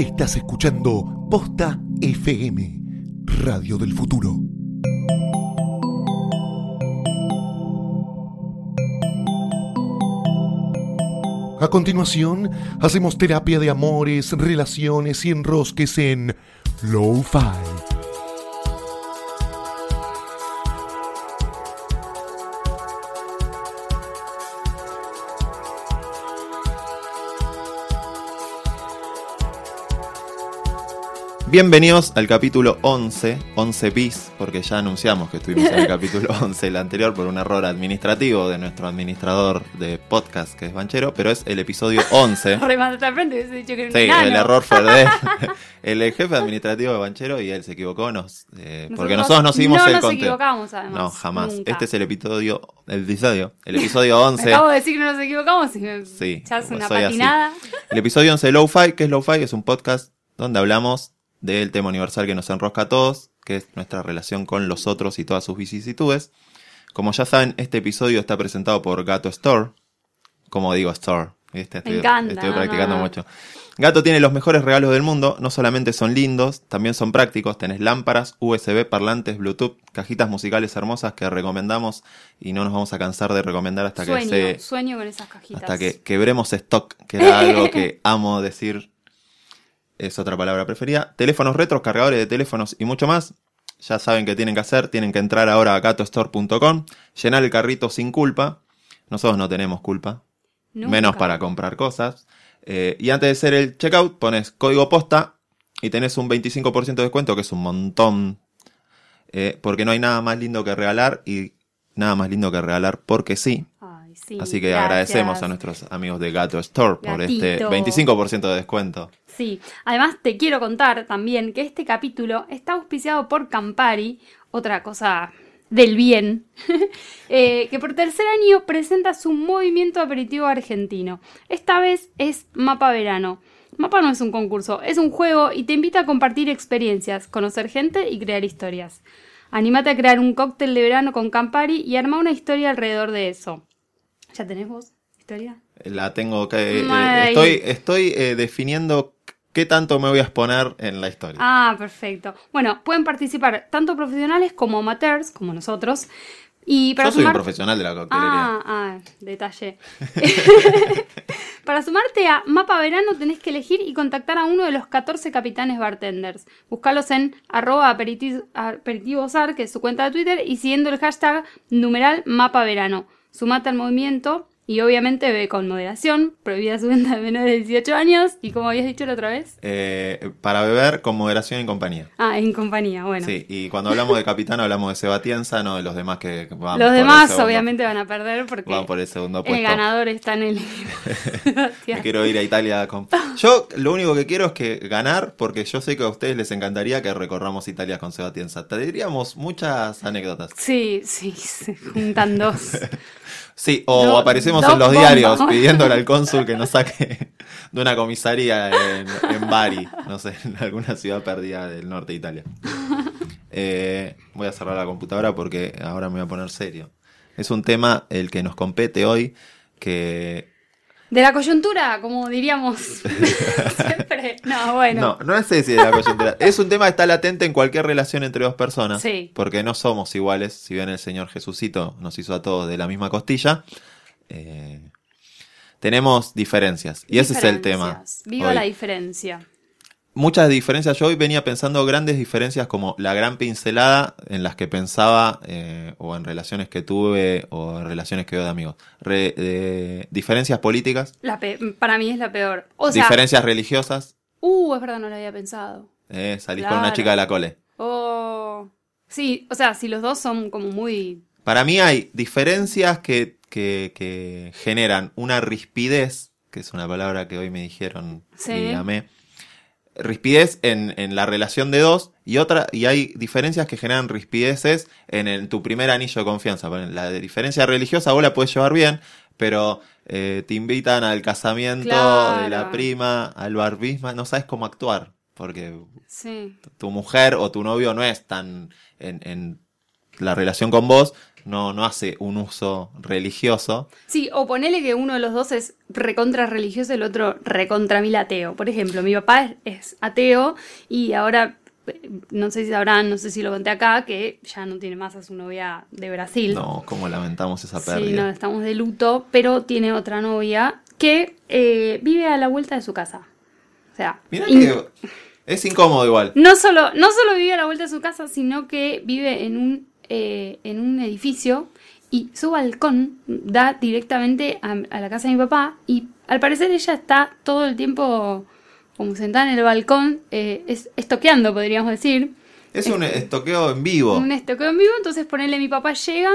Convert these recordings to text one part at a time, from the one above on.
Estás escuchando Posta FM, Radio del Futuro. A continuación, hacemos terapia de amores, relaciones y enrosques en Lo-Fi. Bienvenidos al capítulo 11, 11 bis, porque ya anunciamos que estuvimos en el capítulo 11, el anterior, por un error administrativo de nuestro administrador de podcast, que es Banchero, pero es el episodio 11. sí, el error fue de el jefe administrativo de Banchero y él se equivocó, nos, eh, porque nosotros no seguimos el nos equivocamos, además. No, jamás. Este es el episodio, el episodio, el episodio 11. Acabo de decir que no nos equivocamos y sí, ya es una patinada. El episodio 11 de Lo-Fi, que es Lo-Fi, es un podcast donde hablamos del tema universal que nos enrosca a todos, que es nuestra relación con los otros y todas sus vicisitudes. Como ya saben, este episodio está presentado por Gato Store. Como digo, Store. Estoy, estoy practicando mucho. Gato tiene los mejores regalos del mundo, no solamente son lindos, también son prácticos. Tenés lámparas, USB, parlantes, Bluetooth, cajitas musicales hermosas que recomendamos y no nos vamos a cansar de recomendar hasta que se. Sueño con esas cajitas. Hasta que quebremos stock, que era algo que amo decir es otra palabra preferida. Teléfonos retros, cargadores de teléfonos y mucho más. Ya saben qué tienen que hacer, tienen que entrar ahora a gatostore.com, llenar el carrito sin culpa. Nosotros no tenemos culpa, menos para comprar cosas. Eh, y antes de hacer el checkout, pones código posta y tenés un 25% de descuento, que es un montón. Eh, porque no hay nada más lindo que regalar y nada más lindo que regalar porque sí. Así que agradecemos a nuestros amigos de Gato Store por este 25% de descuento. Sí, además te quiero contar también que este capítulo está auspiciado por Campari, otra cosa del bien, eh, que por tercer año presenta su movimiento aperitivo argentino. Esta vez es Mapa Verano. Mapa no es un concurso, es un juego y te invita a compartir experiencias, conocer gente y crear historias. Anímate a crear un cóctel de verano con Campari y arma una historia alrededor de eso. ¿Ya tenés vos historia? La tengo que... Eh, estoy estoy eh, definiendo qué tanto me voy a exponer en la historia. Ah, perfecto. Bueno, pueden participar tanto profesionales como amateurs, como nosotros. Y para Yo soy un profesional de la coctelería. Ah, ah detalle. para sumarte a Mapa Verano tenés que elegir y contactar a uno de los 14 capitanes bartenders. Buscalos en arroba aperitivosar, que es su cuenta de Twitter, y siguiendo el hashtag numeral Mapa Verano. Sumate al movimiento y obviamente ve con moderación, prohibida su venta de menores de 18 años. Y como habías dicho la otra vez. Eh, para beber con moderación y en compañía. Ah, en compañía, bueno. Sí, y cuando hablamos de capitán hablamos de Sebatienza, no de los demás que van Los demás obviamente van a perder porque van por el segundo puesto. El ganador está en el. Me quiero ir a Italia con. Yo lo único que quiero es que ganar, porque yo sé que a ustedes les encantaría que recorramos Italia con Sebatienza. Te diríamos muchas anécdotas. Sí, sí, se juntan dos. Sí, o aparecemos en los diarios pidiéndole al cónsul que nos saque de una comisaría en, Bari, no sé, en alguna ciudad perdida del norte de Italia. Eh, voy a cerrar la computadora porque ahora me voy a poner serio. Es un tema el que nos compete hoy, que de la coyuntura, como diríamos siempre. No, bueno. No, no es ese de la coyuntura. es un tema que está latente en cualquier relación entre dos personas. Sí. Porque no somos iguales. Si bien el Señor Jesucito nos hizo a todos de la misma costilla, eh, tenemos diferencias. Y ese es el tema. Viva la diferencia muchas diferencias. Yo hoy venía pensando grandes diferencias como la gran pincelada en las que pensaba, eh, o en relaciones que tuve, o en relaciones que veo de amigos. diferencias políticas. para mí es la peor. diferencias religiosas. Uh, es verdad, no lo había pensado. Eh, salís con una chica de la cole. Oh. Sí, o sea, si los dos son como muy. Para mí hay diferencias que, que, que generan una rispidez, que es una palabra que hoy me dijeron sí. y amé rispidez en, en, la relación de dos y otra y hay diferencias que generan rispideces en, tu primer anillo de confianza. La diferencia religiosa vos la puedes llevar bien, pero eh, te invitan al casamiento de la prima, al barbisma, no sabes cómo actuar, porque tu mujer o tu novio no es tan en, en la relación con vos, no, no hace un uso religioso. Sí, o ponele que uno de los dos es recontra religioso y el otro recontra mil ateo. Por ejemplo, mi papá es, ateo y ahora, eh, no sé si sabrán, no sé si lo conté acá, que ya no tiene más a su novia de Brasil. No, como lamentamos esa Sí, pérdida. no, estamos de luto, pero tiene otra novia que eh, vive a la vuelta de su casa. O sea, Mira in- que es incómodo igual. no solo, no solo vive a la vuelta de su casa, sino que vive en un, eh, en un edificio y su balcón da directamente a, a la casa de mi papá y al parecer ella está todo el tiempo como sentada en el balcón, eh, es, estoqueando, podríamos decir. Es un estoqueo en vivo. Un estoqueo en vivo, entonces ponerle mi papá llega,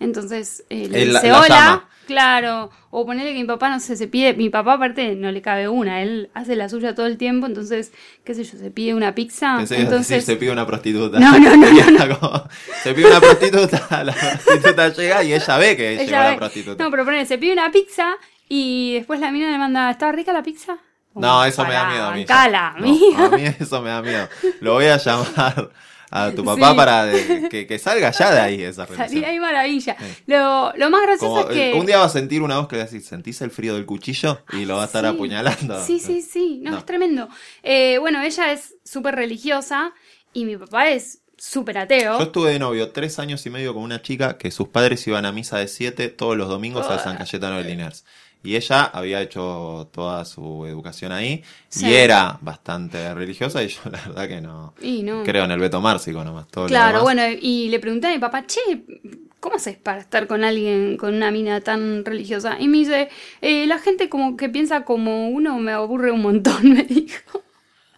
entonces eh, le dice la hola, llama. Claro, o ponerle que mi papá no sé, se pide, mi papá aparte no le cabe una, él hace la suya todo el tiempo, entonces, qué sé yo, se pide una pizza, Pensé a decir, entonces, se pide una prostituta. No, no, no, como, se pide una prostituta, la prostituta llega y ella ve que llegó ella la ve- prostituta. no, pero ponele, se pide una pizza y después la mina le manda, ¿está rica la pizza? No, eso me da miedo a mí. No, a mí eso me da miedo. Lo voy a llamar a tu papá Sí. para de- que, que salga ya de ahí esa relación. Salí ahí maravilla. Sí. Lo, lo más gracioso Como, es que... eh, Un día va a sentir una voz que le va a decir, ¿sentís el frío del cuchillo? Y lo va a estar Sí. apuñalando. Sí, sí, sí, no, No. es tremendo. Eh, bueno, ella es súper religiosa y mi papá es súper ateo. Yo estuve de novio tres años y medio con una chica que sus padres iban a misa de siete todos los domingos al San Cayetano de Liniers. Y ella había hecho toda su educación ahí Sí. y era bastante religiosa y yo la verdad que no. Y no. Creo en el Beto Márcico nomás. Todo Claro, bueno, y le pregunté a mi papá, che, ¿cómo haces para estar con alguien, con una mina tan religiosa? Y me dice, "Eh, la gente como que piensa como uno me aburre un montón, me dijo.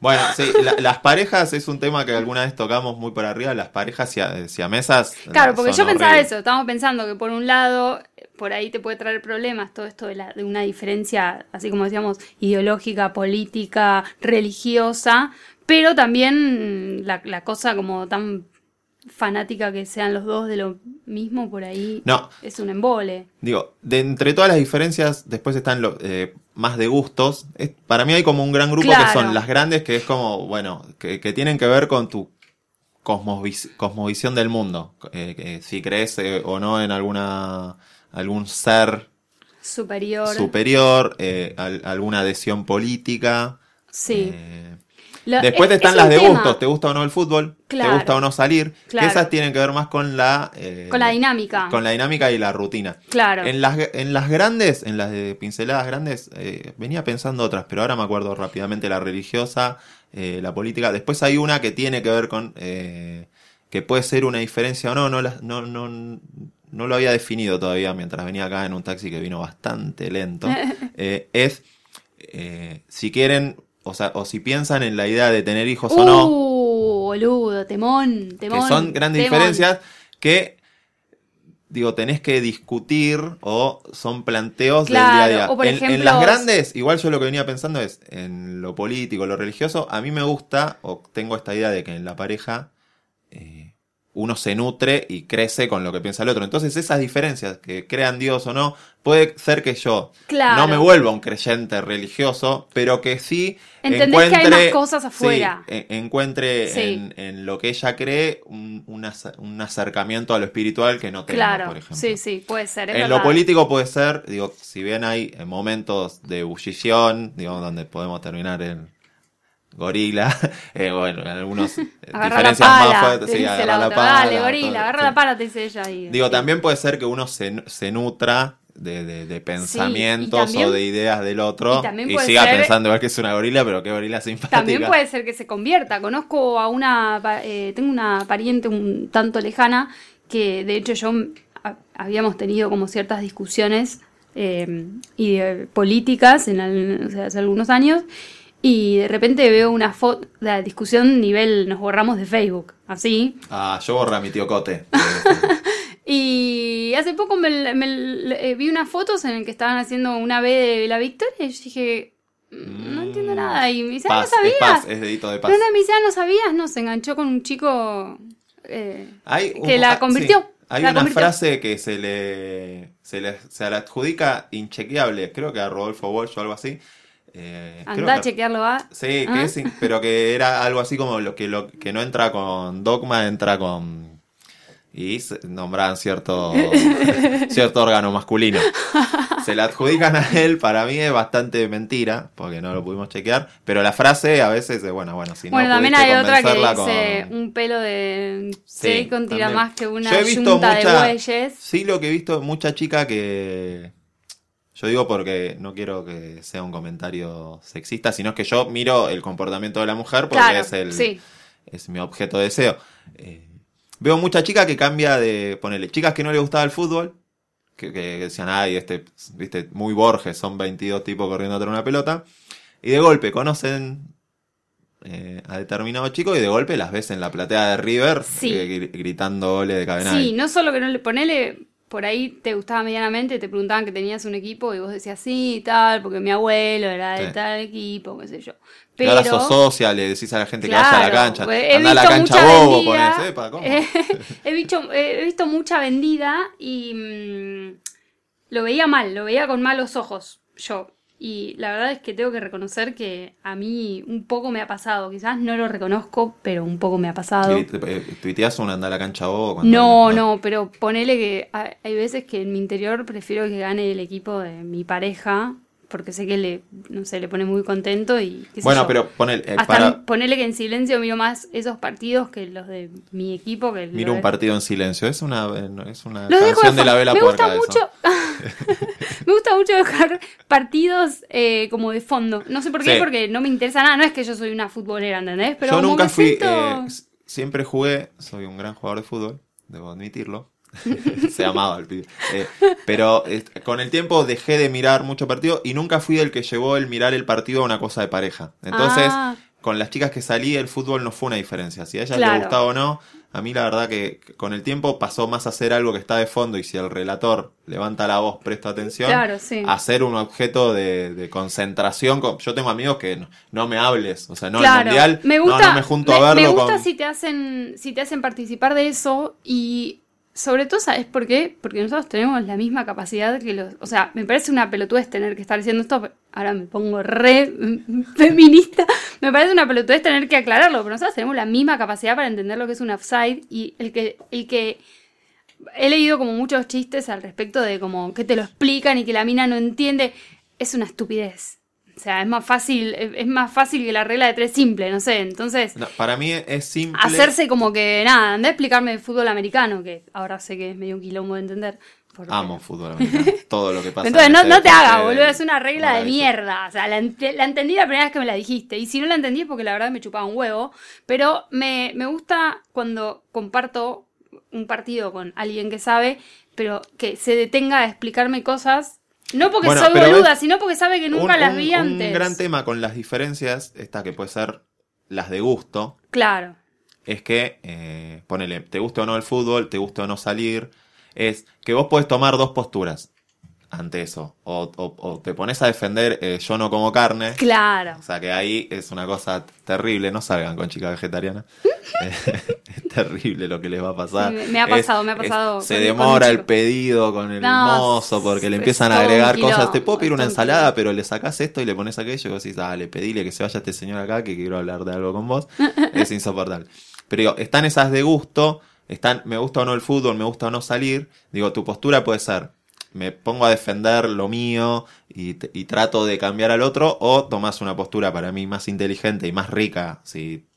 Bueno, sí, la- las parejas es un tema que alguna vez tocamos muy por arriba. Las parejas sia- siamesas. Claro, porque yo pensaba eso, estábamos pensando que por un lado, por ahí te puede traer problemas todo esto de, la, de una diferencia, así como decíamos, ideológica, política, religiosa, pero también la, la cosa como tan fanática que sean los dos de lo mismo, por ahí No, es un embole. Digo, de entre todas las diferencias, después están lo- eh, más de gustos. Es- para mí hay como un gran grupo Claro. que son las grandes, que es como, bueno, que, que tienen que ver con tu cosmovis- cosmovisión del mundo. Eh, si crees eh, o no en alguna algún ser Superior. superior, al- alguna adhesión política. sí. Lo- Después es- están es las de tema gustos, ¿te gusta o no el fútbol? Claro. ¿Te gusta o no salir? Claro. Que esas tienen que ver más con la... eh, Con la dinámica. Con la dinámica y la rutina. Claro. En las, en las grandes, en las de pinceladas grandes, eh, venía pensando otras, pero ahora me acuerdo rápidamente la religiosa, eh, la política. Después hay una que tiene que ver con que puede ser una diferencia o no, no, no, no, no lo había definido todavía mientras venía acá en un taxi que vino bastante lento. Es si quieren, o sea, o si piensan en la idea de tener hijos o no, Uh, boludo, temón, temón. que son grandes temón. diferencias que digo tenés que discutir o son planteos Claro, del día a día o por en, en ejemplo- las grandes igual yo lo que venía pensando es en lo político lo religioso a mí me gusta o tengo esta idea de que en la pareja eh, uno se nutre y crece con lo que piensa el otro entonces esas diferencias que crean Dios o no puede ser que yo Claro. no me vuelva un creyente religioso pero que sí Entendés que hay encuentre- más cosas afuera. encuentre Sí. en, en lo que ella cree un, un ace- un acercamiento a lo espiritual que no tengo, Claro, por ejemplo. sí, sí, puede ser. En verdad. lo político puede ser, digo, si bien hay momentos de ebullición, digamos, donde podemos terminar en gorila, eh, bueno, en algunos eh, diferencias pala, más fuertes, te sí, agarra la pala. Dale, gorila, agarra la pala, te dice ella ahí. Digo, Sí. también puede ser que uno se, se nutra de, de- de pensamientos también- o de ideas del otro y y, siga ser- pensando igual que es una gorila, pero qué gorila simpática. También puede ser que se convierta. Conozco a una, eh, tengo una pariente un tanto lejana que de hecho yo ha- habíamos tenido como ciertas discusiones eh, y de políticas en al- o sea, hace algunos años y de repente veo una foto, la discusión nivel nos borramos de Facebook, así. Ah, yo borré a mi tío Cote. Y hace poco me, me- eh, vi unas fotos en las que estaban haciendo una B de la victoria y yo dije, "Mm, no entiendo nada. Y me dice, ah, no es sabías. paz, es dedito de paz. No, no, me dice, ah, no sabías, no, se enganchó con un chico eh, Hay que la ah, convirtió. sí. Hay la una convirtió. frase que se le, se le se le adjudica inchequeable, creo que a Rodolfo Walsh o algo así. Eh, Andá a que- chequearlo. Sí, Ah. que es in- pero que era algo así como lo que lo que no entra con dogma, entra con y nombraban cierto, cierto órgano masculino. Se la adjudican a él, para mí es bastante mentira, porque no lo pudimos chequear, pero la frase a veces es, bueno, bueno, si bueno, no también hay otra que dice con- un pelo de Sí, con tira también. más que una Yo he visto yunta de bueyes. Sí, lo que he visto, mucha chica que... Yo digo porque no quiero que sea un comentario sexista, sino que yo miro el comportamiento de la mujer porque Claro, es el sí. es mi objeto de deseo. Eh, veo mucha chica que cambia de ponerle chicas que no le gustaba el fútbol, que, que decían, ay, este, viste, muy Borges, son 22 tipos corriendo atrás de una pelota, y de golpe conocen eh, a determinados chicos y de golpe las ves en la platea de River Sí. eh, gri- gritando goles de Cabenay. Sí, no solo que no le ponele, por ahí te gustaba medianamente, te preguntaban que tenías un equipo y vos decías sí y tal, porque mi abuelo era de Sí. tal equipo, qué sé yo. Pero ahora sos socia, le decís a la gente que vaya a la cancha. pues, a la visto cancha mucha bobo, vendida, ponés, "Epa, ¿cómo?". eh, he, visto, he visto mucha vendida y mm, lo veía mal, lo veía con malos ojos yo. Y la verdad es que tengo que reconocer que a mí un poco me ha pasado. Quizás no lo reconozco, pero un poco me ha pasado. Y, eh, ¿Tuiteás un anda a la cancha cuando- No, no, pero ponele que ha- hay veces que en mi interior prefiero que gane el equipo de mi pareja, porque sé que le, no sé, le pone muy contento y qué sé Bueno, yo. pero ponele, eh, Hasta para, ponele que en silencio miro más esos partidos que los de mi equipo. Que Mira lo un partido en silencio. Es una, eh, es una Los canción de la vela me gusta mucho me gusta mucho dejar partidos eh, como de fondo no sé por qué Sí. porque no me interesa nada no es que yo soy una futbolera ¿entendés? pero Yo nunca fui. siento- eh, siempre jugué. Soy un gran jugador de fútbol. Debo admitirlo. Se amaba el pibe. Eh, pero eh, con el tiempo dejé de mirar mucho partido y nunca fui el que llevó el mirar el partido a una cosa de pareja. Entonces, Ah. con las chicas que salí, el fútbol no fue una diferencia. Si a ellas Claro. les gustaba o no, a mí la verdad que con el tiempo pasó más a ser algo que está de fondo y si el relator levanta la voz, presto atención, Claro, sí. a ser un objeto de, de concentración. con- Yo tengo amigos que no, no me hables, o sea, no el Claro, mundial, me no, no me junto me, a verlo me gusta con... si te hacen si te hacen participar de eso y sobre todo sabes por qué porque nosotros tenemos la misma capacidad que los o sea me parece una pelotudez tener que estar diciendo esto ahora me pongo re feminista. Me parece una pelotudez tener que aclararlo pero nosotros tenemos la misma capacidad para entender lo que es un offside y el que el que he leído como muchos chistes al respecto de como que te lo explican y que la mina no entiende es una estupidez o sea, es más fácil, es más fácil que la regla de tres simple, no sé. Entonces, No, para mí es simple. hacerse como que, nada, anda a explicarme de fútbol americano, que ahora sé que es medio un quilombo de entender. Amo fútbol americano, todo lo que pasa. Entonces, en no, no te hagas, boludo, es una regla de mierda. O sea, la, la entendí la primera vez que me la dijiste. Y si no la entendí es porque la verdad me chupaba un huevo. Pero me, me gusta cuando comparto un partido con alguien que sabe, pero que se detenga a explicarme cosas. No porque Bueno, soy boluda, sino porque sabe que nunca un, las un- vi antes. Un gran tema con las diferencias, esta que puede ser las de gusto, Claro. es que, eh, ponele, te guste o no el fútbol, te guste o no salir, es que vos podés tomar dos posturas ante eso. O, o- o te pones a defender eh, yo no como carne. Claro. O sea que ahí es una cosa terrible, no salgan con chicas vegetarianas. Eh, es terrible lo que les va a pasar. Me- me ha Es- pasado, me ha es- pasado se demora el pedido con el No, mozo porque le empiezan a agregar cosas. Te puedo pedir una ensalada, pero le sacás esto y le pones aquello y vos decís, dale, pedile que se vaya este señor acá que quiero hablar de algo con vos. es insoportable. Pero digo, están esas de gusto, están me gusta o no el fútbol, me gusta o no salir. Digo, tu postura puede ser, me pongo a defender lo mío y, trato de cambiar al otro, o tomás una postura para mí más inteligente y más rica, si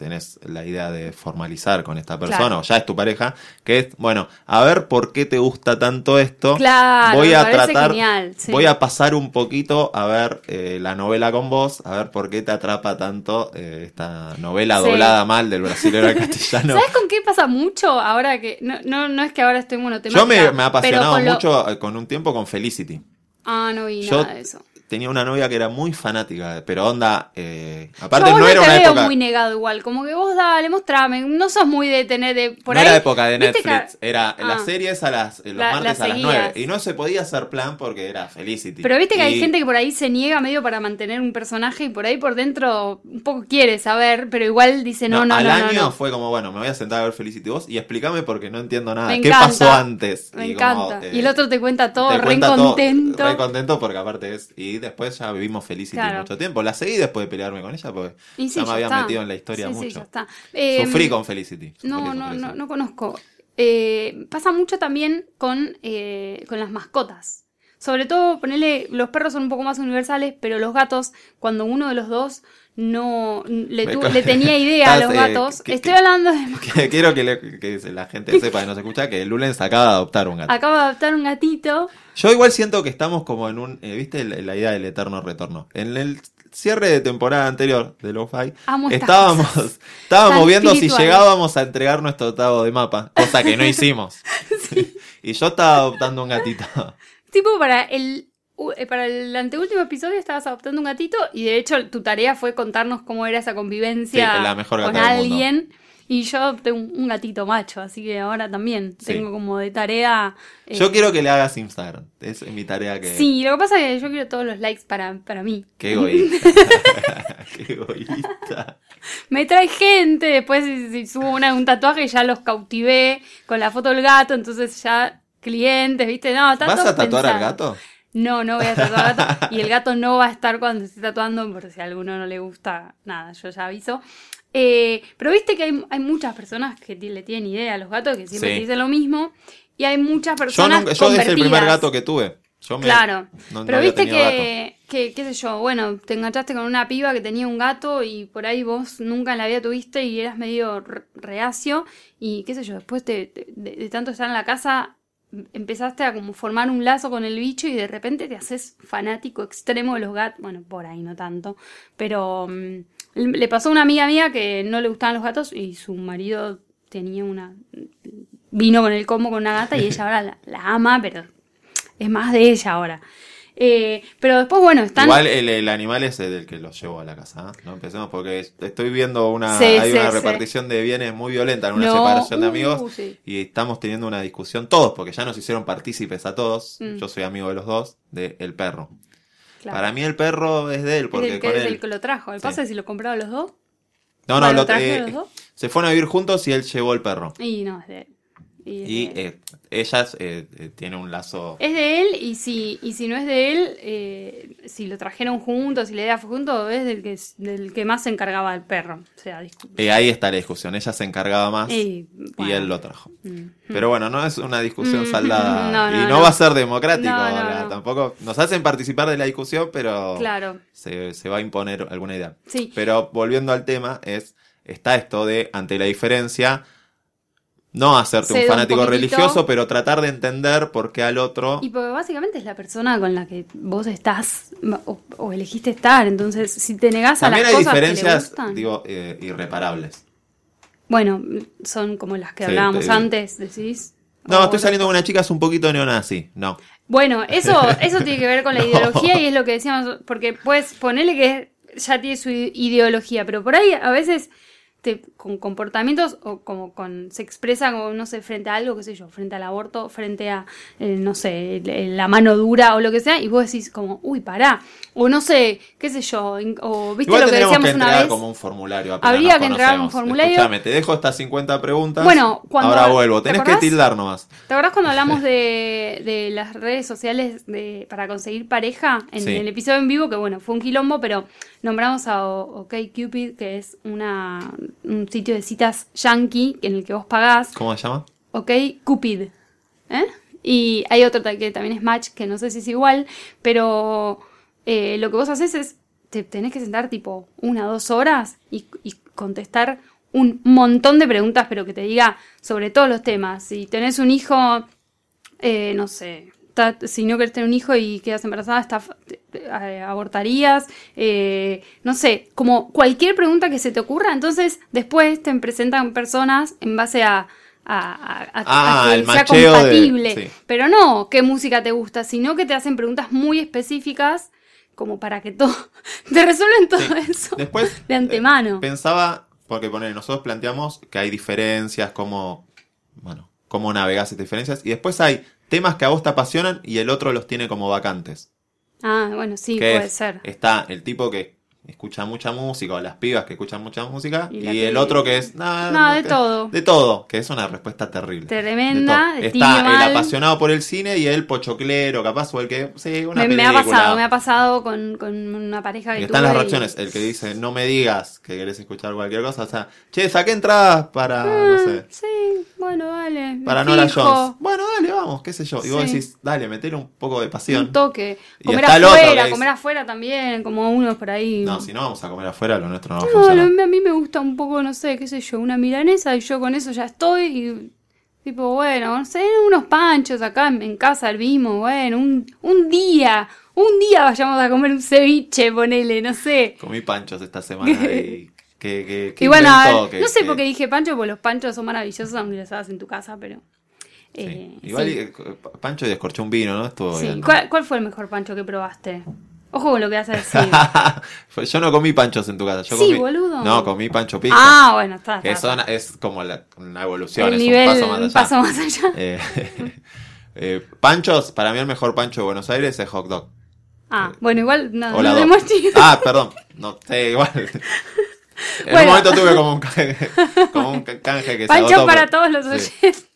tenés la idea de formalizar con esta persona Claro. o ya es tu pareja, que es, bueno, a ver por qué te gusta tanto esto. Claro, voy a tratar, genial, sí. voy a pasar un poquito a ver eh, la novela con vos, a ver por qué te atrapa tanto eh, esta novela Sí. doblada mal del brasileño al castellano. ¿Sabes con qué pasa mucho ahora que.? No, no, no es que ahora estoy monotemática. Yo me, me he apasionado con mucho eh, con un tiempo con Felicity. Ah, no vi Yo nada de eso. Tenía una novia que era muy fanática, pero onda, eh, aparte no era te una veo época, muy negado igual. Como que vos dale, mostrame. No sos muy de tener de. Por no ahí, era época de ¿viste Netflix, que- era Ah. las series a las, los La- martes a las seguías. 9 y no se podía hacer plan porque era Felicity. Pero viste que hay gente que por ahí se niega medio para mantener un personaje y por ahí por dentro un poco quiere saber, pero igual dice no, no, al no, no, año no. fue como, bueno, me voy a sentar a ver Felicity vos y explícame porque no entiendo nada. Me ¿Qué encanta. pasó antes? Me Y como, encanta. eh, y el otro te cuenta todo te re cuenta todo, contento. re contento porque aparte es. Y después ya vivimos Felicity Claro. mucho tiempo. La seguí después de pelearme con ella porque sí, ya me había está. metido en la historia Sí, sí, mucho. ya está. Eh, Sufrí con Felicity. No, no, no, no conozco. eh, pasa mucho también con, eh, con las mascotas. Sobre todo, ponerle, los perros son un poco más universales, pero los gatos, cuando uno de los dos no le, tu- tenía idea a los Estás, eh, gatos, que- estoy que- hablando de... Que quiero que, le- que la gente sepa y nos escucha que Lulens acaba de adoptar un gato. Acabo de adoptar un gatito. Yo igual siento que estamos como en un, eh, ¿viste la, la idea del eterno retorno? En el cierre de temporada anterior de Lo-Fi, estábamos, cosas. estábamos Tan viendo si llegábamos a entregar nuestro octavo de mapa, cosa que no hicimos. Y yo estaba adoptando un gatito. Tipo, para el, eh, para el anteúltimo episodio estabas adoptando un gatito y de hecho tu tarea fue contarnos cómo era esa convivencia Sí, la mejor con alguien. Y yo adopté un, un gatito macho, así que ahora también Sí. tengo como de tarea... eh, Yo quiero que le hagas Instagram. Es mi tarea que... Sí, lo que pasa es que yo quiero todos los likes para, para mí. Qué egoísta. Qué egoísta. Me trae gente, después si, si subo una, un tatuaje ya los cautivé con la foto del gato, entonces ya clientes, ¿viste? No, ¿Vas a tatuar al gato? No, no voy a tatuar gato. Y el gato no va a estar cuando esté tatuando, por si a alguno no le gusta, nada, yo ya aviso. Eh, pero viste que hay, hay muchas personas que le tienen idea a los gatos, que siempre Sí. te dicen lo mismo. Y hay muchas Yo, personas nunca, yo es el primer convertidas. gato que tuve. Yo me- Claro, no- no pero viste que, que, qué sé yo, bueno, te enganchaste con una piba que tenía un gato y por ahí vos nunca en la vida tuviste y eras medio re- reacio y qué sé yo, después te- te- de, de tanto estar en la casa empezaste a como formar un lazo con el bicho y de repente te haces fanático extremo de los gatos, bueno, por ahí no tanto, pero mm, le pasó a una amiga mía que no le gustaban los gatos y su marido tenía una... vino con el combo con una gata y ella ahora la, la ama, pero es más de ella ahora. Eh, pero después, bueno, están. Igual el, el animal es el del que los llevo a la casa. ¿eh? No empecemos porque es- estoy viendo una, Sí, hay sí, una sí. repartición de bienes muy violenta en una No, separación de uh, amigos sí. y estamos teniendo una discusión todos porque ya nos hicieron partícipes a todos. Mm. Yo soy amigo de los dos de el perro. Claro. Para mí el perro es de él es porque el que, con él. el que lo trajo. El pasa si lo compraron los dos. No, no, Bueno, lo- traje eh, los dos. se fueron a vivir juntos y él llevó el perro. Y no, es de él. Y de eh, ellas eh, eh, tiene un lazo. Es de él y si, y si no es de él, eh, si lo trajeron juntos, si la idea fue juntos, es del que, del que más se encargaba el perro. O sea. Eh, ahí está la discusión. Ella se encargaba más Y, él lo trajo. Mm. Pero bueno, no es una discusión Mm, saldada. no, no, y no, no. va a ser democrático. La-. Tampoco nos hacen participar de la discusión, pero Claro, se, se va a imponer alguna idea. sí. Pero volviendo al tema, es está esto de, ante la diferencia, no hacerte un fanático religioso, pero tratar de entender por qué al otro... Y porque básicamente es la persona con la que vos estás o, o elegiste estar. Entonces, si te negás a También las hay cosas que le diferencias, gustan, digo, eh, irreparables. bueno, son como las que Sí, hablábamos te- antes, decís. No, estoy saliendo con una chica es un poquito neonazi. No. Bueno, eso, eso tiene que ver con la No. ideología y es lo que decíamos, porque pues ponerle que ya tiene su ideología, pero por ahí a veces te- con comportamientos o como con se expresa como no sé frente a algo qué sé yo frente al aborto frente a eh, no sé la mano dura o lo que sea y vos decís como uy pará o no sé qué sé yo o viste Igual lo que decíamos que una vez como un formulario. Habría que entregar un formulario. Escuchame, te dejo estas 50 preguntas. Bueno, cuando- Ahora vuelvo. ¿te Tenés que tildar nomás. ¿Te acordás cuando hablamos de, de las redes sociales de, para conseguir pareja en Sí. el episodio en vivo? Que bueno, fue un quilombo, pero nombramos a OkCupid, que es una, un sitio de citas yankee en el que vos pagás. ¿Cómo se llama? OkCupid. ¿eh? Y hay otro que también es Match, que no sé si es igual, pero eh, lo que vos haces es, te tenés que sentar tipo una o dos horas y, y contestar un montón de preguntas, pero que te diga sobre todos los temas. Si tenés un hijo, eh, no sé, si no querés tener un hijo y quedas embarazada, está, eh, abortarías, eh, no sé, como cualquier pregunta que se te ocurra, entonces después te presentan personas en base a, a, a- Ah, a el que sea de- compatible. sí. Pero no qué música te gusta, sino que te hacen preguntas muy específicas como para que todo te resuelven todo Sí. eso Después. de eh, antemano. pensaba, porque poner, nosotros planteamos que hay diferencias, cómo, bueno, cómo navegás estas diferencias. Y después hay temas que a vos te apasionan y el otro los tiene como vacantes. Ah, bueno, sí, que puede es- ser. Está el tipo que escucha mucha música, o las pibas que escuchan mucha música, Y el otro que es nada, No, de que- todo. De todo, que es una respuesta terrible. Tremenda, De Está el mal. apasionado por el cine y el pochoclero, capaz, o el que, sí, una Me, me ha película. pasado, me ha pasado con, con una pareja que Y están las y- reacciones, el que dice, no me digas que querés escuchar cualquier cosa, o sea, che, saqué entradas para, no sé, Sí, bueno, dale. para Nora. Jones. Bueno, dale, vamos, qué sé yo. Y vos decís, dale, metele un poco de pasión. Un toque. Comer afuera, comer afuera también, como unos por ahí. No, si no vamos a comer afuera, lo nuestro no va a No, funcionar. no, a mí me gusta un poco, no sé, qué sé yo, una milanesa y yo con eso ya estoy y tipo, bueno, no sé, unos panchos acá en, casa el mismo, bueno, un, un día, un día vayamos a comer un ceviche, ponele, no sé. Comí panchos esta semana y que, que, que Y bueno, a inventó ver, que- no sé por qué dije pancho, porque los panchos son maravillosos aunque los hagas en tu casa, pero... sí. eh, Igual sí. eh, Pancho descorchó un vino, ¿no? Estuvo Sí. bien. ¿Cuál, cuál fue el mejor pancho que probaste? Ojo con lo que vas a decir. Yo no comí panchos en tu casa. Yo Sí, comí, boludo. No, comí pancho pizza. ah, bueno, está. que está, son- está. es como la, una evolución, El es nivel, un paso más allá. un paso más allá. Eh, eh, panchos, para mí el mejor pancho de Buenos Aires es hot dog. Ah, bueno, igual no, no dos. hemos. Ah, perdón. No sé, igual. En Bueno. un momento tuve como un canje, como un ca- canje que se Pancho agotó, para pero- todos los oyentes.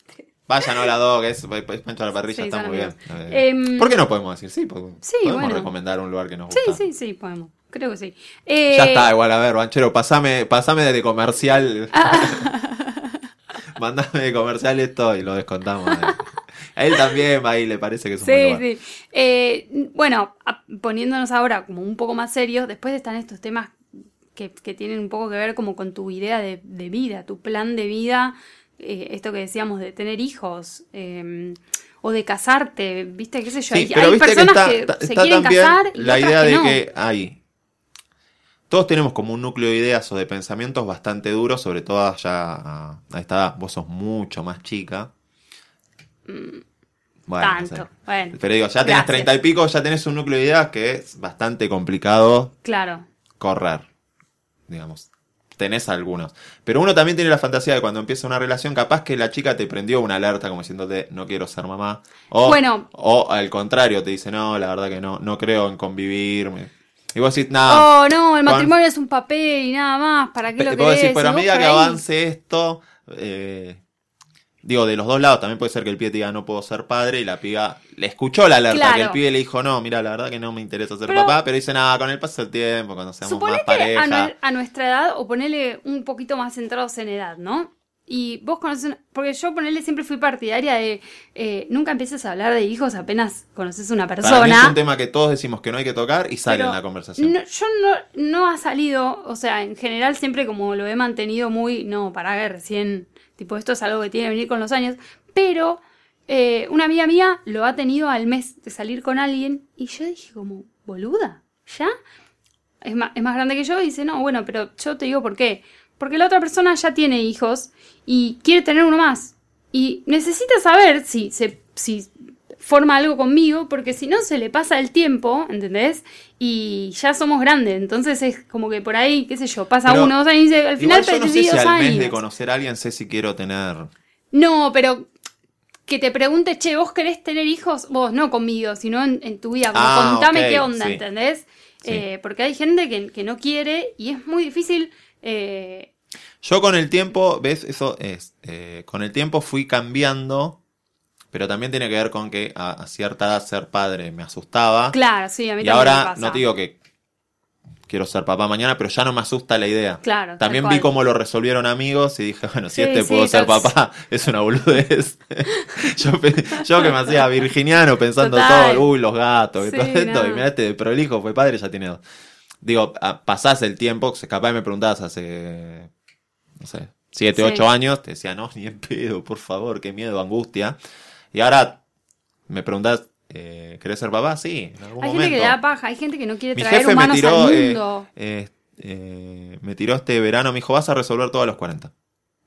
Vayan a la dog, es, es pancho a la parrilla, Sí, está muy bien. Eh, Em, ¿Por qué no podemos decir? Sí, po- Sí, podemos bueno. recomendar un lugar que nos Sí, gusta. sí, sí, podemos. Creo que sí. Eh, Ya está, igual, a ver, Banchero, pasame, pasame de comercial. Mandame de comercial esto y lo descontamos. eh. A él también, ahí le parece que es un buen Sí, lugar. sí. Eh, bueno, poniéndonos ahora como un poco más serios, después están estos temas que, que tienen un poco que ver como con tu idea de, de vida, tu plan de vida, eh, esto que decíamos de tener hijos. eh, o de casarte, ¿viste? ¿Qué sé yo? Sí, hay pero hay viste que personas está, que, está- se está quieren casar y la idea que de no. que hay. Todos tenemos como un núcleo de ideas o de pensamientos bastante duros, sobre todo ya a, esta edad. Vos sos mucho más chica. Bueno, no Mm, sé. bueno. Pero digo, ya tenés treinta y pico, ya tenés un núcleo de ideas que es bastante complicado Claro. correr. Digamos. Tenés algunos. Pero uno también tiene la fantasía de cuando empieza una relación, capaz que la chica te prendió una alerta como diciéndote no quiero ser mamá. O, Bueno. o al contrario, te dice no, la verdad que no, no creo en convivir. Y vos decís, nada. oh, no, el con- matrimonio es un papel y nada más. ¿Para qué lo Vos querés? decís, pero a vos medida que ahí- avance esto, eh, digo, de los dos lados, también puede ser que el pibe te diga no puedo ser padre y la piba le escuchó la alerta, Claro. que el pibe le dijo no, mira, la verdad que no me interesa ser Pero- papá, pero dice nada, con el paso del tiempo, cuando seamos más pareja. a, a nuestra edad o ponele un poquito más centrados en edad, ¿no? Y vos conoces, una- porque yo ponele siempre fui partidaria de eh, nunca empieces a hablar de hijos apenas conoces una Para mí es persona. un tema que todos decimos que no hay que tocar y sale pero en la conversación. no- yo no, no ha salido, o sea, en general siempre como lo he mantenido muy, no, para que recién, tipo, esto es algo que tiene que venir con los años, pero eh, una amiga mía lo ha tenido al mes de salir con alguien y yo dije como, boluda, ¿ya? Es más, es más grande que yo y dice, no, bueno, pero yo te digo por qué. Porque la otra persona ya tiene hijos y quiere tener uno más. Y necesita saber si, se, si forma algo conmigo, porque si no se le pasa el tiempo, ¿entendés? Y ya somos grandes. Entonces es como que por ahí, qué sé yo, pasa Pero uno, dos años y al final yo no sé si mes de conocer a alguien sé si quiero tener... No, pero que te pregunte, che, ¿vos querés tener hijos? Vos, no conmigo, sino en, en tu vida. Como Ah, contame qué onda, sí. ¿entendés? Sí. Eh, porque hay gente que, que no quiere y es muy difícil. Eh, Yo con el tiempo, ¿ves? Eso es. eh, con el tiempo fui cambiando, pero también tiene que ver con que a, a cierta edad ser padre me asustaba. claro, sí, a mí y también me ahora pasa. no te digo que quiero ser papá mañana, pero ya no me asusta la idea. Claro, También vi cómo lo resolvieron amigos y dije, bueno, si Sí, este sí, pudo ser papá, es una boludez. yo, yo que me hacía virginiano pensando Total. todo, uy, los gatos, y Sí, todo esto, no. y mirá, este prolijo fue padre, ya tiene dos. Digo, pasás el tiempo, capaz me preguntabas hace, no sé, siete, Sí. ocho años, te decía, no, ni en pedo, por favor, qué miedo, angustia. Y ahora me preguntás, eh, ¿querés ser papá? Sí, en algún Hay momento. gente que le da paja, hay gente que no quiere Mi traer jefe me humanos tiró, al eh, mundo. eh, eh, me tiró este verano, me dijo, vas a resolver todo a los 40.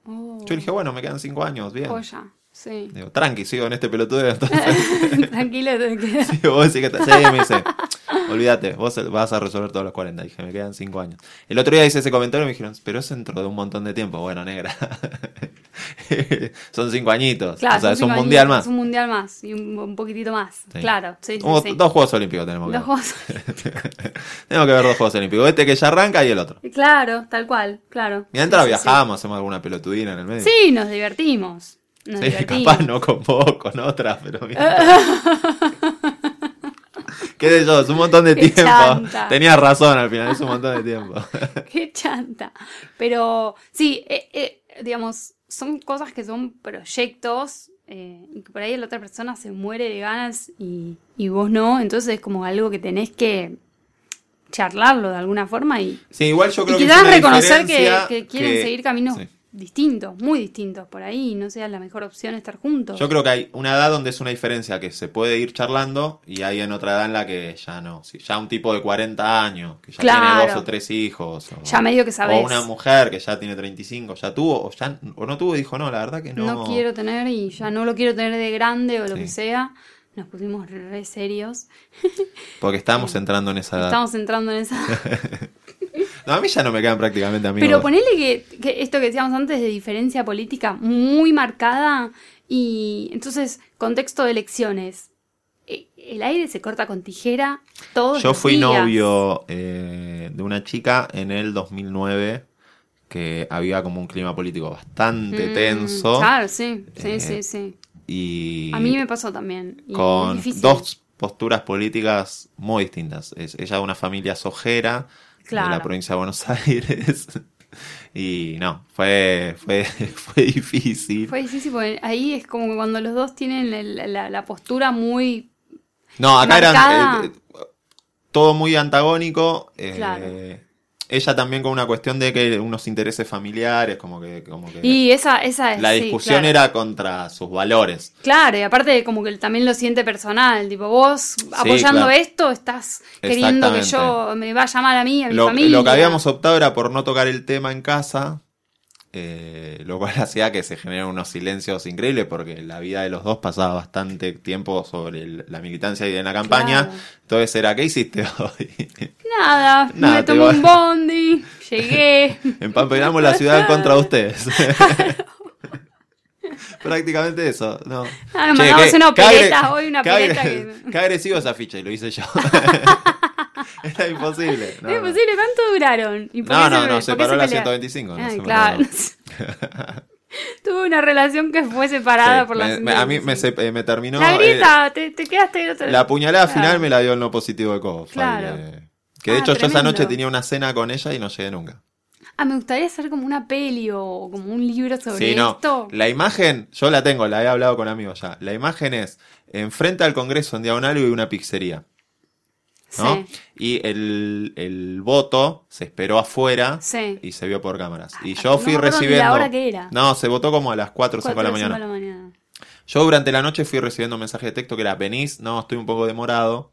Oh, Yo dije, bueno, me quedan 5 años, bien. joya, sí. Digo, tranqui, sigo en este pelotudeo. Entonces, Tranquilo, te quedas. Sí, vos decís que te- sí, me dice, olvídate, vos vas a resolver todos los 40. Dije, me quedan 5 años. El otro día hice ese comentario y me dijeron, pero es dentro de un montón de tiempo. Bueno, negra. son cinco añitos. Claro, o sea, es un mundial años, más. Es un mundial más y un, un poquitito más. Sí. Claro, sí, sí, Como sí. Dos Juegos Olímpicos tenemos que Dos ver. juegos. tenemos que ver dos Juegos Olímpicos. Este que ya arranca y el otro. Claro, tal cual, claro. Mientras viajamos, hacemos alguna pelotudina en el medio. Sí, nos divertimos. Nos Sí, divertimos. capaz no con vos, con otras, pero mira. ¿Qué de yo? Es un montón de Qué tiempo. chanta. Tenías razón al final, es un montón de tiempo. Qué chanta. Pero sí, eh, eh, digamos, son cosas que son proyectos eh, y que por ahí la otra persona se muere de ganas y, y vos no. Entonces es como algo que tenés que charlarlo de alguna forma y, Sí, igual yo y creo que es quizás reconocer que, que quieren que- seguir caminos sí. Distintos, muy distintos por ahí y no sea la mejor opción estar juntos. Yo creo que hay una edad donde es una diferencia que se puede ir charlando y hay en otra edad en la que ya no. Si ya un tipo de 40 años, que ya tiene dos o tres hijos. O, Ya medio que sabés. O una mujer que ya tiene 35, ya tuvo o, ya, o no tuvo y dijo, no, la verdad que no. no quiero tener y ya no lo quiero tener de grande o lo Sí. que sea. Nos pusimos re serios. Porque estamos entrando en esa edad. Estamos entrando en esa... No, a mí ya no me quedan prácticamente amigos. Pero ponele que, que esto que decíamos antes de diferencia política muy marcada y entonces contexto de elecciones. Eh, El aire se corta con tijera todos Yo los fui días. novio eh, de una chica en el 2009 que había como un clima político bastante Mm, tenso Claro, sí, sí, Eh, sí, sí. y A mí me pasó también. y con dos posturas políticas muy distintas. Es, ella de una familia sojera de la provincia de Buenos Aires y no, fue, fue, fue difícil. Fue difícil porque ahí es como cuando los dos tienen la postura muy... No, acá marcada. eran eh, eh, todo muy antagónico. eh, Claro. Ella también con una cuestión de que unos intereses familiares, como que, como que Y esa, esa es... la sí, discusión claro. era contra sus valores. Claro, y aparte como que también lo siente personal, tipo vos apoyando claro. esto estás queriendo que yo me vaya mal a mí, a mi Lo, familia. lo que habíamos optado era por no tocar el tema en casa, eh, lo cual hacía que se generaran unos silencios increíbles porque la vida de los dos pasaba bastante tiempo sobre el- la militancia y en la campaña. Claro. Entonces era, ¿qué hiciste hoy? Nada, Nada, me tomé un bondi, llegué. Empampeñamos la ciudad en contra de ustedes. Prácticamente eso, no. Ah, mandamos una qué agre- hoy, una que- Qué agresivo esa ficha y lo hice yo. Era imposible. no, es no. posible, ¿cuánto duraron? ¿Y por No, no, se- no, se paró la pelearon? 125. no Ay, se claro. Tuve una relación que fue separada Sí, por la me- a mí me, 125. se- eh, me terminó. La eh, grieta, te, te quedaste otro la puñalada Claro. final me la dio el no positivo de. Fue Claro. Que, que de Ah, hecho yo esa noche tenía una cena con ella y no llegué nunca. Ah, me gustaría hacer como una peli o como un libro sobre Sí, no. esto. La imagen, yo la tengo, la he hablado con amigos ya. La imagen es enfrente al Congreso en diagonal y una pizzería. ¿No? Sí, Y el, el voto se esperó afuera sí. y se vio por cámaras. Y Ah, yo no fui recibiendo. la hora que era. No, se votó como a las 4 o 5 de la mañana. de la mañana. Yo durante la noche fui recibiendo mensajes de texto que era venís, no, estoy un poco demorado.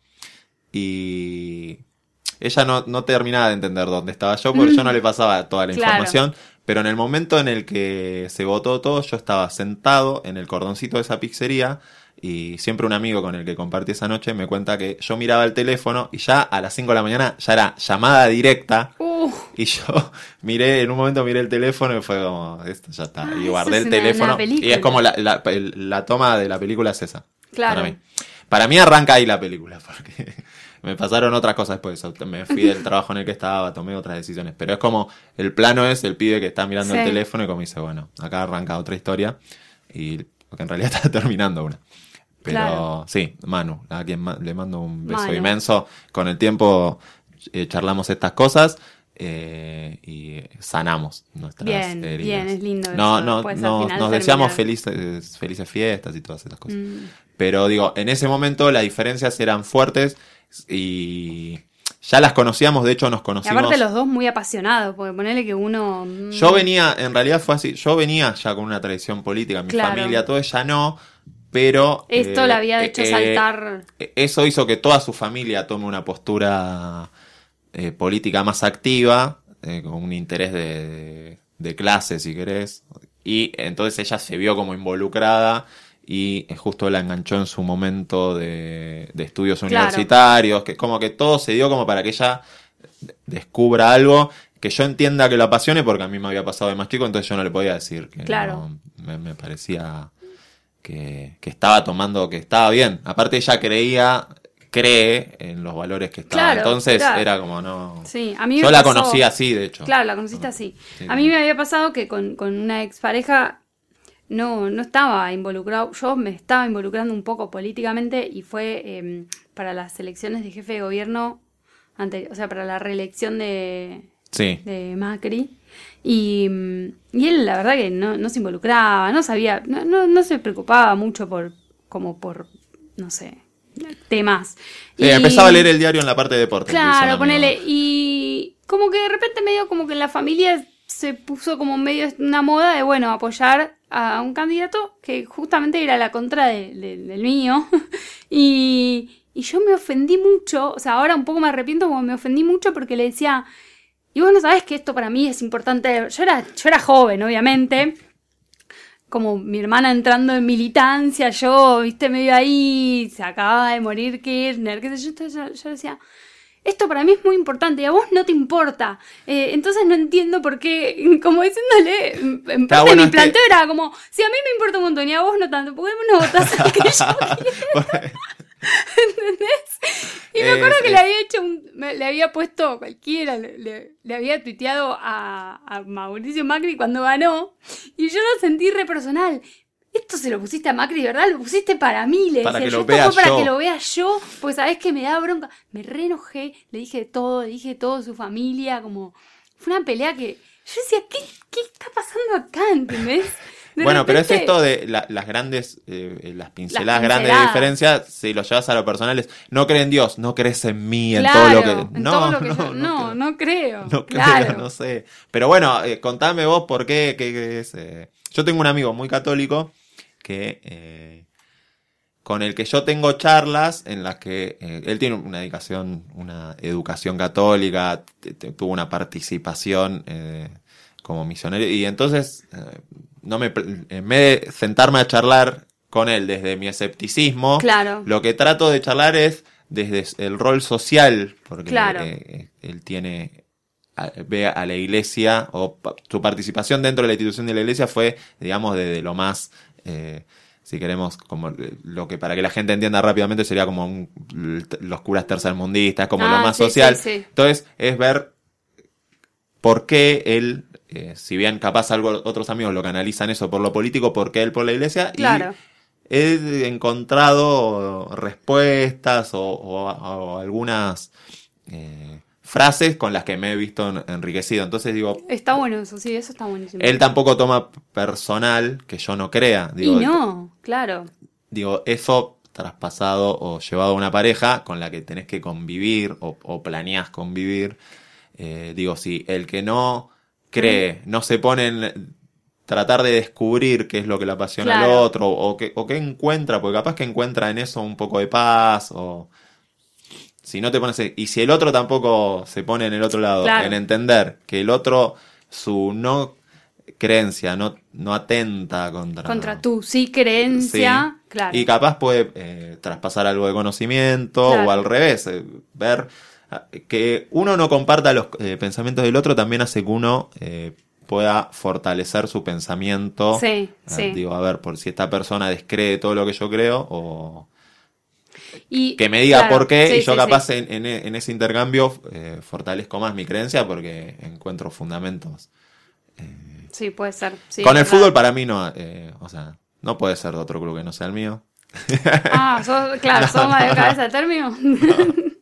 Y ella no, no terminaba de entender dónde estaba yo, porque yo no le pasaba toda la Claro. información. Pero en el momento en el que se votó todo, yo estaba sentado en el cordoncito de esa pizzería. Y siempre un amigo con el que compartí esa noche me cuenta que yo miraba el teléfono y ya a las 5 de la mañana ya era llamada directa. Uh, Y yo miré, en un momento miré el teléfono y fue como, esto ya está. Ah, y guardé el una- teléfono. una y es como la, la toma de la película es esa. Claro. Para mí. Para mí arranca ahí la película, porque me pasaron otras cosas después. Me fui del trabajo en el que estaba, tomé otras decisiones. Pero es como, el plano es el pibe que está mirando el Sí. teléfono y como dice, bueno, acá arranca otra historia. Y porque en realidad está terminando una. Pero Claro. sí, Manu, a quien ma- le mando un beso Manu. inmenso. Con el tiempo eh, charlamos estas cosas eh, y sanamos nuestras Bien, heridas. bien, es lindo No, eso, no, no- final nos deseamos felices, felices fiestas y todas esas cosas. mm, Pero digo, en ese momento las diferencias eran fuertes y ya las conocíamos, de hecho nos Y conocimos. aparte los dos muy apasionados, porque ponele que uno... mm, Yo venía, en realidad fue así, yo venía ya con una tradición política, mi Claro. familia, todo ella no, pero... Esto eh, le había hecho eh, saltar... Eso hizo que toda su familia tome una postura eh, política más activa, eh, con un interés de, de clase, si querés. Y entonces ella se vio como involucrada y eh, justo la enganchó en su momento de, de estudios Claro. universitarios, que como que todo se dio como para que ella descubra algo que yo entienda que lo apasione porque a mí me había pasado de más chico, entonces yo no le podía decir que Claro. no, me, me parecía que, que estaba tomando, que estaba bien. Aparte ella creía, cree en los valores que estaba. Claro, entonces claro. era como no. Sí, a mí me yo la pasó- conocí así, de hecho. Claro, la conociste así. Sí. A mí me había pasado que con, con una expareja no, no estaba involucrado, yo me estaba involucrando un poco políticamente y fue eh, para las elecciones de jefe de gobierno, ante, o sea, para la reelección de, Sí. de Macri. Y, mm, y él, la verdad, que no, no se involucraba, no sabía, no, no, no se preocupaba mucho por, como por, no sé, temas. Sí, Y- empezaba a leer el diario en la parte de deporte. Claro, ponele. Y como que de repente medio como que en la familia se puso como medio una moda de, bueno, apoyar a un candidato que justamente era la contra de- de- del mío. y, y yo me ofendí mucho, o sea, ahora un poco me arrepiento como me ofendí mucho porque le decía, y vos no sabés que esto para mí es importante. Yo era, yo era joven, obviamente. Como mi hermana entrando en militancia, yo, viste, medio ahí, se acababa de morir Kirchner, qué sé yo, yo decía, esto para mí es muy importante y a vos no te importa. Eh, entonces no entiendo por qué, como diciéndole, en en parte bueno, mi es que- planteo era como, si a mí me importa un montón y a vos no tanto, ¿por qué no votás al que yo quiero? ¿Entendés? Y me Es- acuerdo que es- le había hecho un, me- le había puesto cualquiera, le, le- le había tuiteado a, a Mauricio Macri cuando ganó, y yo lo sentí re personal. Esto se lo pusiste a Macri, ¿verdad? Lo pusiste para mí, le Para que yo. lo Esto vea fue para yo". que lo vea yo, porque sabés que me da bronca. Me re enojé, le dije todo, le dije todo su familia, como. Fue una pelea que. Yo decía, ¿qué, qué está pasando acá? ¿Entendés? De Bueno, pero es esto de la- las grandes, eh, las pinceladas grandes de diferencia, si lo llevas a lo personal es, no crees en Dios, no crees en mí, en todo lo que... en no, todo lo que no, yo- no, no, creo. no creo. No creo, no sé. Pero bueno, eh, contame vos por qué, qué- qué es... eh. Yo tengo un amigo muy católico que... eh, con el que yo tengo charlas en las que eh, él tiene una dedicación, una educación católica, tuvo una participación eh, como misionero y entonces eh, no me en vez de sentarme a charlar con él desde mi escepticismo, Claro. lo que trato de charlar es desde el rol social, porque Claro. eh, él tiene ve a la iglesia o su participación dentro de la institución de la iglesia fue, digamos, de, de lo más, eh, si queremos, como lo que para que la gente entienda rápidamente sería como un- los curas tercermundistas, como lo Ah, más sí, social. sí, sí. Entonces es ver por qué él, eh, si bien capaz algo otros amigos lo canalizan eso por lo político, por qué él por la iglesia. y Claro. he encontrado respuestas o, o- o algunas eh, frases con las que me he visto en- enriquecido. Entonces digo, Está bueno eso, sí, eso está buenísimo. él tampoco toma personal que yo no crea. Digo, y no, claro. digo, eso traspasado o llevado a una pareja con la que tenés que convivir o, o planeás convivir. eh, digo, si el que no cree, no se pone en tratar de descubrir qué es lo que le apasiona al otro o que, o que encuentra, porque capaz que encuentra en eso un poco de paz o si no te pones y si el otro tampoco se pone en el otro lado Claro. en entender que el otro su no creencia no no atenta contra Contra tu sí creencia, Sí. claro. Y capaz puede eh, traspasar algo de conocimiento Claro. o al revés, eh, ver ah, que uno no comparta los eh, pensamientos del otro también hace que uno pueda fortalecer su pensamiento. Sí, Eh, sí. Digo, a ver, por si esta persona descree todo lo que yo creo o Y- que me diga claro, por qué sí, y yo sí, capaz sí. En, ese intercambio eh, fortalezco más mi creencia porque encuentro fundamentos. Sí, puede ser. Con el fútbol para mí no, eh, o sea, no puede ser de otro club que no sea el mío. Ah, sos, claro, sos más de cabeza de término.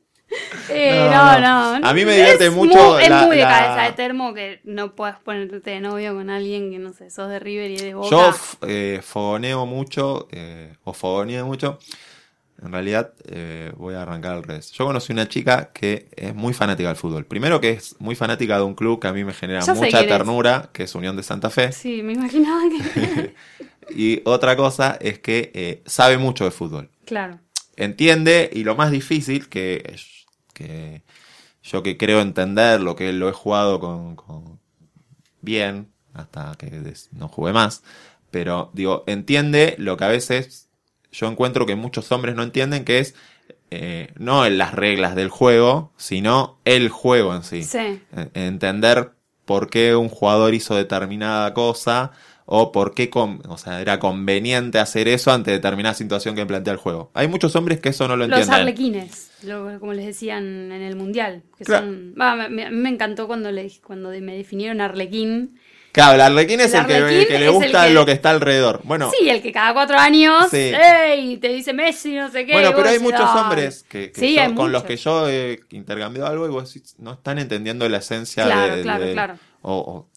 Eh, No, no, no, A mí me divierte Es mucho muy- Es muy de la- cabeza de termo que no puedes ponerte de novio con alguien que no sé, sos de River y de Boca. Yo eh, fogoneo mucho, eh, o fogoneo mucho. En realidad, eh, voy a arrancar al revés. Yo conocí una chica que es muy fanática del fútbol. Primero que es muy fanática de un club que a mí me genera mucha ternura, que es Unión de Santa Fe. Sí, me imaginaba que. Y otra cosa es que eh, sabe mucho de fútbol. claro. entiende y lo más difícil que, es- que yo que creo entender lo que lo he jugado con, con bien hasta que no jugué más pero digo entiende lo que a veces yo encuentro que muchos hombres no entienden que es eh, no en las reglas del juego, sino el juego en sí. Sí. Entender por qué un jugador hizo determinada cosa o por qué o sea, era conveniente hacer eso ante determinada situación que plantea el juego. Hay muchos hombres que eso no lo Los entienden. arlequines, lo- como les decían en el mundial. Que Claro. son, me- encantó cuando, le, cuando me definieron arlequín. Claro, el arlequín es El el, que, le gusta que- lo que está alrededor. Bueno, Sí, el que cada cuatro años, Sí. ¡ey! Te dice Messi, no sé qué. Bueno, pero hay decís, muchos hombres que, que Sí, yo- hay con los que yo he intercambiado algo y vos decís, no están entendiendo la esencia Claro, de, claro, de- claro. o- o-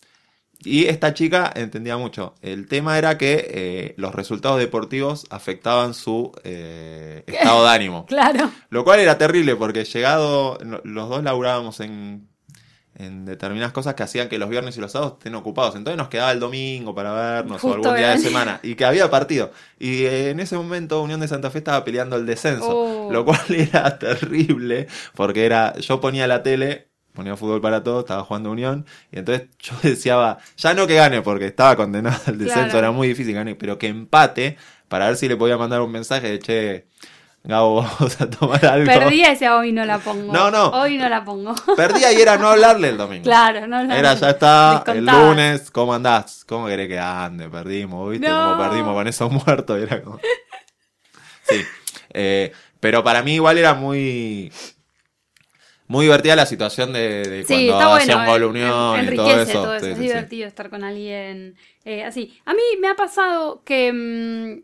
y esta chica entendía mucho. El tema era que eh, los resultados deportivos afectaban su eh, estado de ánimo. Claro. Lo cual era terrible porque llegado, los dos laburábamos en, en determinadas cosas que hacían que los viernes y los sábados estén ocupados. Entonces nos quedaba el domingo para vernos Justo o algún día de semana y que había partido. Y eh, en ese momento Unión de Santa Fe estaba peleando el descenso, Oh. lo cual era terrible porque era yo ponía la tele, ponía fútbol para todos, estaba jugando Unión y entonces yo deseaba, ya no que gane porque estaba condenado al descenso, Claro. era muy difícil que gane, pero que empate para ver si le podía mandar un mensaje de che, Gabo, vamos a tomar algo. Perdía ese hoy no la pongo. No, no. Hoy no la pongo. Perdía y era no hablarle el domingo. claro, no la Era ya está, el lunes, ¿cómo andás? ¿Cómo querés que ande? Perdimos, ¿viste? No. Como perdimos con esos muertos. Era como... Sí. Eh, pero para mí igual era muy... Muy divertida la situación de, de Sí, cuando hacía bueno. un gol en- unión y todo enriquece eso. todo eso. Sí, es sí, divertido estar con alguien eh, así. A mí me ha pasado que. mm,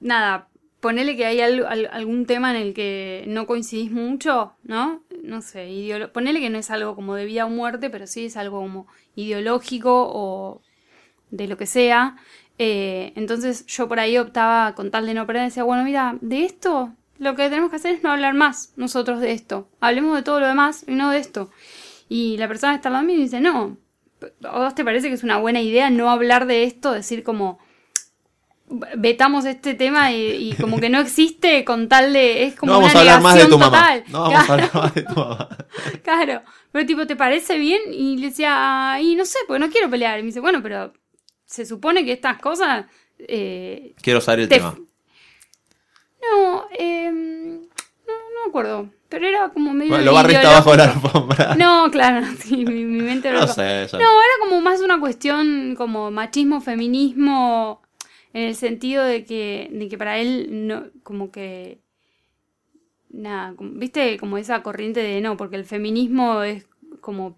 nada, ponele que hay al- al- algún tema en el que no coincidís mucho, ¿no? No sé, ideolo- ponele que no es algo como de vida o muerte, pero sí es algo como ideológico o de lo que sea. Eh, entonces yo por ahí optaba con tal de no perder, decía, bueno, mira, de esto lo que tenemos que hacer es no hablar más nosotros de esto. Hablemos de todo lo demás y no de esto. Y la persona que está mío dice, no, ¿a vos te parece que es una buena idea no hablar de esto? Decir como, vetamos este tema y, y como que no existe con tal de... Es como No vamos una a hablar más de tu mamá. total. No vamos a Claro. hablar más de tu mamá. Claro, pero tipo, ¿te parece bien? Y le decía, y no sé, porque no quiero pelear. Y me dice, bueno, pero se supone que estas cosas... eh, Quiero saber el te- tema. No, eh, no, no me acuerdo. Pero era como medio. Bueno, lo barriste abajo la alfombra. No, claro, sí, mi, mi mente No sé. No, era como más una cuestión como machismo, feminismo, en el sentido de que, de que para él no, como que nada, como- viste, como esa corriente de no, porque el feminismo es como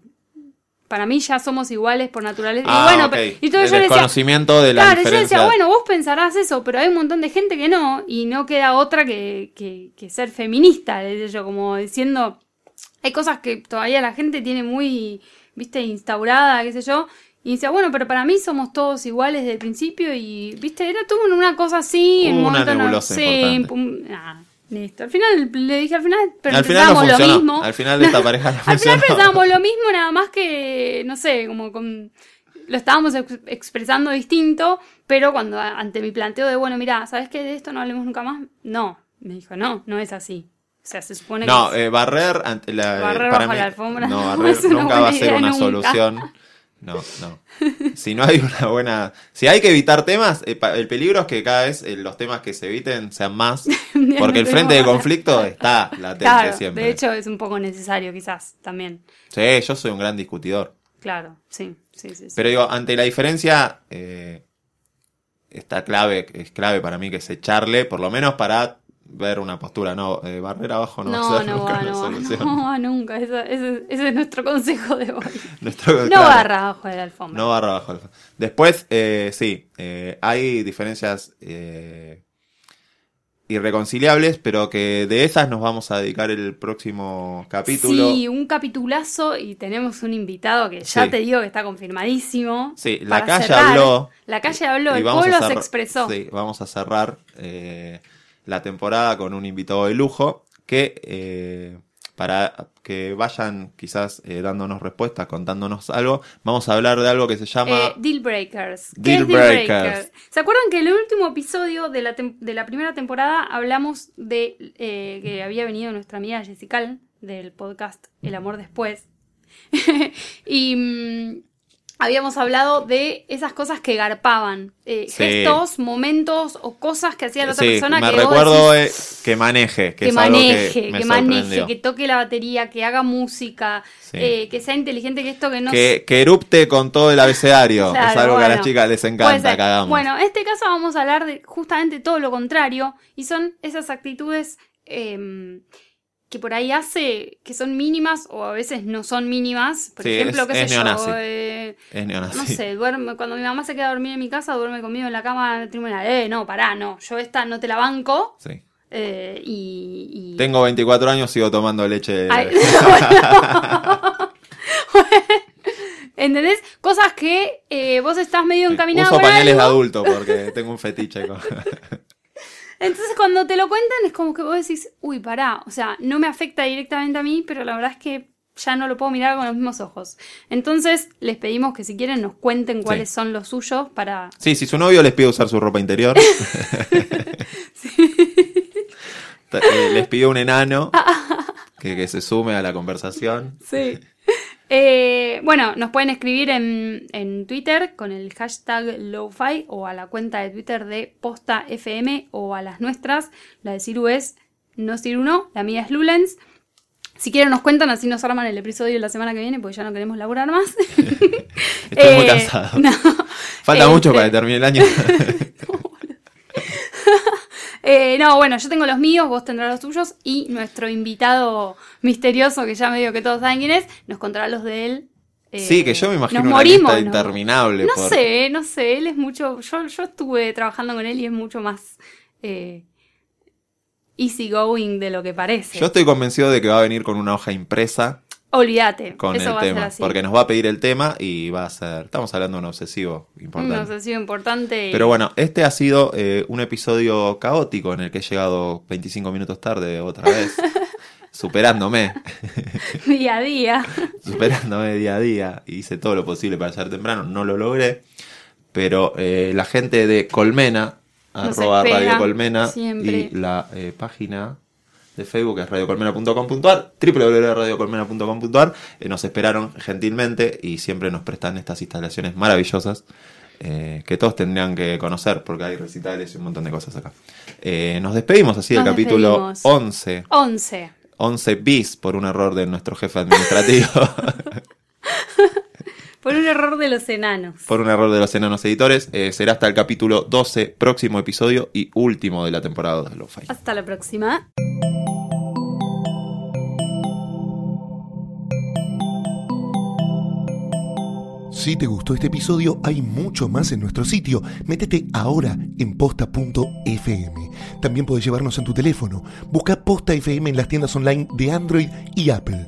para mí ya somos iguales por naturaleza. Ah, y bueno, ok. pero- y entonces el yo decía, desconocimiento de la Claro, yo decía, bueno, vos pensarás eso, pero hay un montón de gente que no, y no queda otra que, que, que ser feminista, decía yo, como diciendo, hay cosas que todavía la gente tiene muy, viste, instaurada, qué sé yo, y decía, bueno, pero para mí somos todos iguales desde el principio, y, viste, era todo una cosa así, en un Una momento no- nebulosa sí, importante. pum, ah, listo. Al final, le dije al final, pero Al final no pensábamos lo mismo. Al final de esta pareja no Al final pensábamos lo mismo, nada más que, no sé, como con... Lo estábamos ex- expresando distinto, pero cuando ante mi planteo de, bueno, mira, ¿sabes qué? De esto no hablemos nunca más. No, me dijo, no, no es así. O sea, se supone No, que... eh, barrer ante la, Barrer para bajo mí- la alfombra No, no barrer es una nunca va a ser una nunca. solución. No, no. Si no hay una buena. Si hay que evitar temas, eh, el peligro es que cada vez eh, los temas que se eviten sean más. Porque el frente de conflicto está latente Claro, siempre. de hecho es un poco necesario quizás también. Sí, yo soy un gran discutidor. Claro, sí, sí, sí. sí. Pero digo, ante la diferencia, eh, está clave, es clave para mí que se echarle, por lo menos para ver una postura. No, eh, barrer abajo no, va no, a ser no nunca va, una no va, solución. no va nunca. Ese, ese- ese es nuestro consejo de hoy. Nuestro- No claro. barra abajo de la alfombra. No barra bajo. alfa. Después, eh, sí, eh, hay diferencias eh, irreconciliables, pero que de esas nos vamos a dedicar el próximo capítulo. Sí, un capitulazo y tenemos un invitado que ya Sí. te digo que está confirmadísimo. Sí, la calle cerrar. habló. La calle habló, y el pueblo se expresó. Sí, vamos a cerrar eh, la temporada con un invitado de lujo que eh, para que vayan quizás eh, dándonos respuestas, contándonos algo, vamos a hablar de algo que se llama... Eh, deal breakers. ¿Qué Deal deal breakers. breaker? ¿Se acuerdan que en el último episodio de la, de la primera temporada hablamos de eh, que había venido nuestra amiga Jessica del podcast El amor después? y mm, habíamos hablado de esas cosas que garpaban. eh, Sí. Gestos, momentos o cosas que hacía la otra Sí, persona me que vos recuerdo decís, eh, que maneje, que, maneje, que, que, me maneje, que toque la batería, que haga música, Sí. eh, que sea inteligente, que esto que no que, que erupte con todo el abecedario. Claro, es algo que a las chicas les encanta que hagamos. Bueno, en este caso vamos a hablar de justamente todo lo contrario y son esas actitudes em, que por ahí hace que son mínimas o a veces no son mínimas. Por Sí, ejemplo, es- qué sé es yo, neonazi. eh, es neonazi. no sé, duerme, cuando mi mamá se queda a dormir en mi casa, duerme conmigo en la cama en el tribunal. Eh, no, pará, no, yo esta no te la banco. Sí. eh, y, y- Tengo 24 años, sigo tomando leche. Ay, ¿Entendés? Cosas que eh, vos estás medio encaminado Uso pañales de adulto porque tengo un fetiche con... Entonces cuando te lo cuentan es como que vos decís, uy, pará, o sea, no me afecta directamente a mí, pero la verdad es que ya no lo puedo mirar con los mismos ojos. Entonces les pedimos que si quieren nos cuenten cuáles Sí. son los suyos para... Sí, si su novio les pide usar su ropa interior. Eh, les pidió un enano que, que se sume a la conversación. Sí. Eh, bueno, nos pueden escribir en, en Twitter con el hashtag LoFi o a la cuenta de Twitter de Posta FM o a las nuestras. La de Ciru es no Ciru no, la mía es Lulens. Si quieren nos cuentan, así nos arman el episodio de la semana que viene, porque ya no queremos laburar más. Estoy muy Eh, cansado. no. Falta Este, mucho para que termine el año. Eh, no, bueno, yo tengo los míos, vos tendrás los tuyos y nuestro invitado misterioso, que ya medio que todos saben quién es, nos contará los de él. Eh, sí, que yo me imagino nos una morimos, lista interminable. No por- sé, no sé, él es mucho. Yo, yo estuve trabajando con él y es mucho más eh, easy going de lo que parece. Yo estoy convencido de que va a venir con una hoja impresa Olvídate, con eso el va a ser tema. así. Porque nos va a pedir el tema y va a ser. Estamos hablando de un obsesivo Un importante. obsesivo importante. y- Pero bueno, este ha sido eh, un episodio caótico en el que he llegado 25 minutos tarde otra vez. superándome, Día a día. superándome día a día. Hice todo lo posible para llegar temprano. No lo logré. Pero eh, la gente de Colmena, Nos arroba Radio Colmena, siempre. y la eh, página de Facebook es radiocolmena.com.ar, www.radiocolmena.com.ar, eh, nos esperaron gentilmente y siempre nos prestan estas instalaciones maravillosas eh, que todos tendrían que conocer porque hay recitales y un montón de cosas acá. Eh, nos despedimos así del capítulo despedimos. 11, 11. 11 bis por un error de nuestro jefe administrativo, Por un error de los enanos. por un error de los enanos editores. Eh, será hasta el capítulo 12, próximo episodio y último de la temporada de Lo-Fi. Hasta la próxima. Si te gustó este episodio, hay mucho más en nuestro sitio. Métete ahora en posta.fm. También puedes llevarnos en tu teléfono. Busca Posta FM en las tiendas online de Android y Apple.